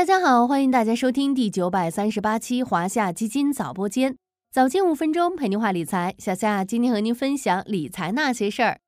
大家好，欢迎大家收听第九百三十八期华夏基金早播间，早间五分钟陪您话理财。小夏今天和您分享理财那些事儿。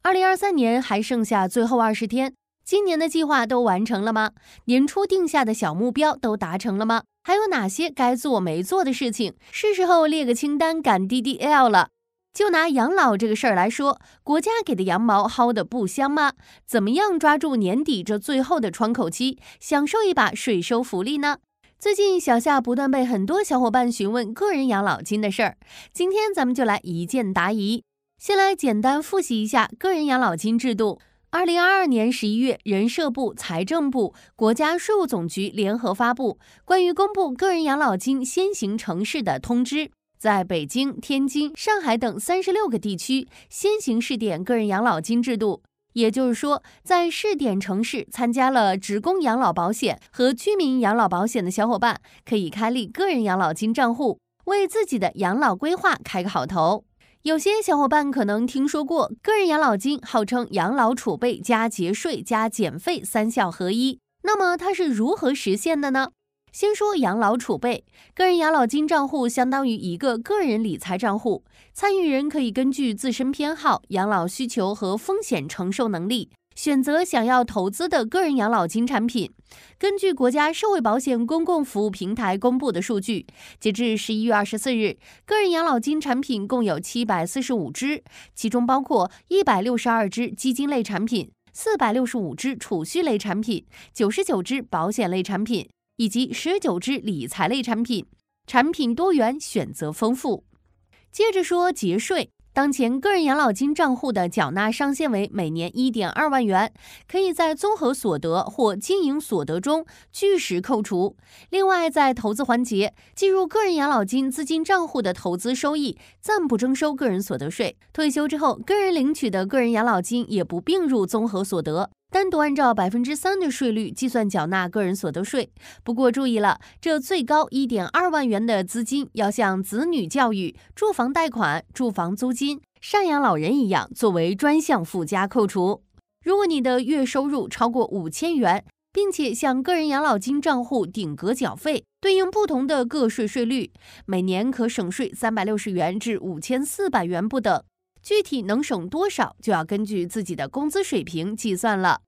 二零二三年还剩下最后二十天，今年的计划都完成了吗？年初定下的小目标都达成了吗？还有哪些该做没做的事情？是时候列个清单赶 DDL 了。就拿养老这个事儿来说，国家给的羊毛薅的不香吗？怎么样抓住年底这最后的窗口期，享受一把税收福利呢？最近小夏不断被很多小伙伴询问个人养老金的事儿，今天咱们就来一键答疑。先来简单复习一下个人养老金制度。二零二二年十一月，人社部、财政部、国家税务总局联合发布关于公布个人养老金先行城市的通知。在北京、天津、上海等三十六个地区先行试点个人养老金制度，也就是说，在试点城市参加了职工养老保险和居民养老保险的小伙伴，可以开立个人养老金账户，为自己的养老规划开个好头。有些小伙伴可能听说过，个人养老金号称养老储备加节税加减费三效合一，那么它是如何实现的呢？先说养老储备，个人养老金账户相当于一个个人理财账户，参与人可以根据自身偏好、养老需求和风险承受能力，选择想要投资的个人养老金产品。根据国家社会保险公共服务平台公布的数据，截至十一月二十四日，个人养老金产品共有七百四十五只，其中包括一百六十二只基金类产品，四百六十五只储蓄类产品，九十九只保险类产品。以及十九只理财类产品，产品多元，选择丰富。接着说节税。当前个人养老金账户的缴纳上限为每年一点二万元，可以在综合所得或经营所得中据实扣除。另外，在投资环节，计入个人养老金资金账户的投资收益暂不征收个人所得税。退休之后，个人领取的个人养老金也不并入综合所得。单独按照百分之三的税率计算缴纳个人所得税。不过注意了，这最高一点二万元的资金要像子女教育、住房贷款、住房租金、赡养老人一样作为专项附加扣除。如果你的月收入超过五千元，并且向个人养老金账户顶格缴费，对应不同的个税税率，每年可省税三百六十元至五千四百元不等。具体能省多少，就要根据自己的工资水平计算了。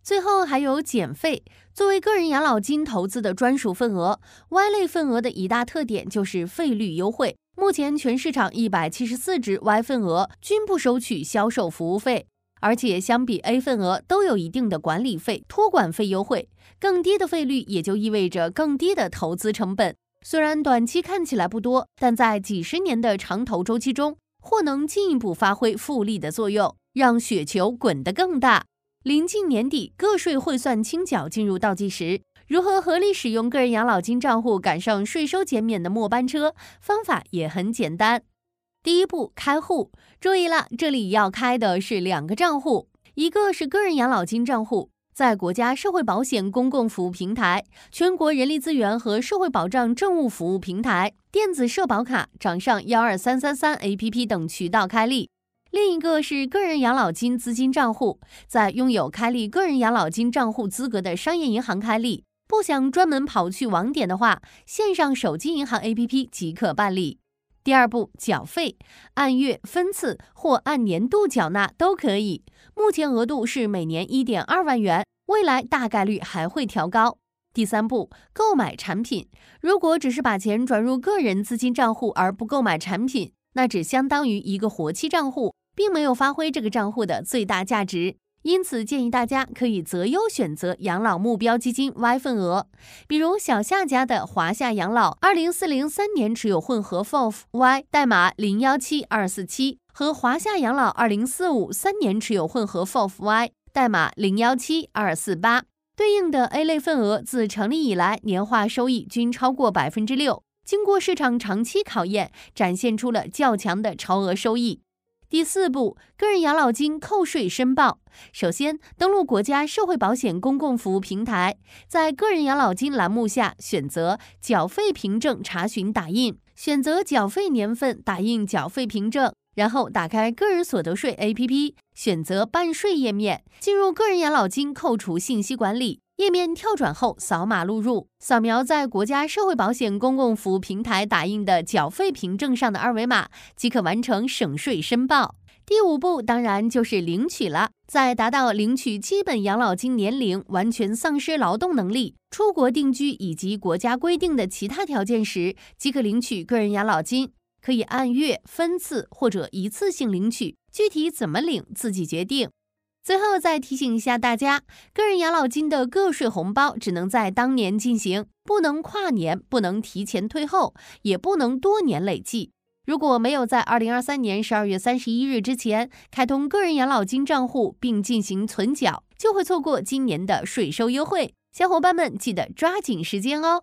最后还有减费，作为个人养老金投资的专属份额，Y 类份额的一大特点就是费率优惠。目前全市场一百七十四只 Y 份额均不收取销售服务费，而且相比 A 份额都有一定的管理费、托管费优惠。更低的费率也就意味着更低的投资成本。虽然短期看起来不多，但在几十年的长投周期中。或能进一步发挥复利的作用，让雪球滚得更大。临近年底，个税汇算清缴进入倒计时，如何合理使用个人养老金账户赶上税收减免的末班车？方法也很简单。第一步，开户。注意了，这里要开的是两个账户，一个是个人养老金账户。在国家社会保险公共服务平台、全国人力资源和社会保障政务服务平台、电子社保卡、掌上幺二三三三 APP 等渠道开立；另一个是个人养老金资金账户，在拥有开立个人养老金账户资格的商业银行开立。不想专门跑去网点的话，线上手机银行 APP 即可办理。第二步，缴费，按月、分次或按年度缴纳都可以。目前额度是每年一点二万元，未来大概率还会调高。第三步，购买产品。如果只是把钱转入个人资金账户而不购买产品，那只相当于一个活期账户，并没有发挥这个账户的最大价值。因此，建议大家可以择优选择养老目标基金 Y 份额，比如小夏家的华夏养老二零四零三年持有混合 FOF Y 代码零幺七二四七和华夏养老二零四五三年持有混合 FOF Y 代码零幺七二四八，对应的 A 类份额自成立以来年化收益均超过百分之六，经过市场长期考验，展现出了较强的超额收益。第四步，个人养老金扣税申报。首先，登录国家社会保险公共服务平台，在个人养老金栏目下选择缴费凭证查询打印，选择缴费年份打印缴费凭证，然后打开个人所得税 APP，选择办税页面，进入个人养老金扣除信息管理。页面跳转后扫码录入，扫描在国家社会保险公共服务平台打印的缴费凭证上的二维码，即可完成省税申报。第五步当然就是领取了，在达到领取基本养老金年龄、完全丧失劳动能力、出国定居以及国家规定的其他条件时，即可领取个人养老金。可以按月、分次或者一次性领取，具体怎么领自己决定。最后再提醒一下大家，个人养老金的个税红包只能在当年进行，不能跨年，不能提前退后，也不能多年累计。如果没有在二零二三年十二月三十一日之前开通个人养老金账户并进行存缴，就会错过今年的税收优惠。小伙伴们记得抓紧时间哦！